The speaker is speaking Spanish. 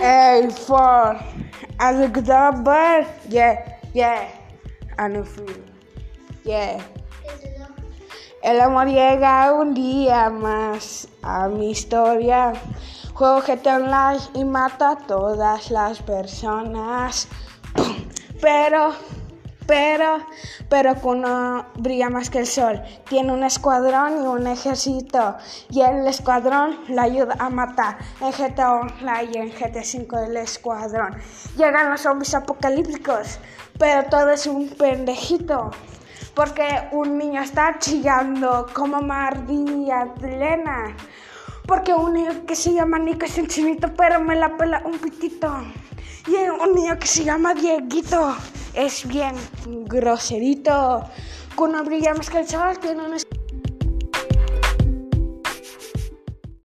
A for October. Yeah, yeah. And free. Yeah. El amor llega un día más a mi historia. Juego GTA Online y mata a todas las personas. Pero, pero, pero que uno brilla más que el sol. Tiene un escuadrón y un ejército. Y el escuadrón le ayuda a matar. En GTA Online y en GTA 5 el escuadrón. Llegan los zombies apocalípticos. Pero todo es un pendejito. Porque un niño está chillando como María Elena. Porque un niño que se llama Nico es un chinito, pero me la pela un pitito. Y un niño que se llama Dieguito es bien groserito. Con una brilla más que el sol, tiene un...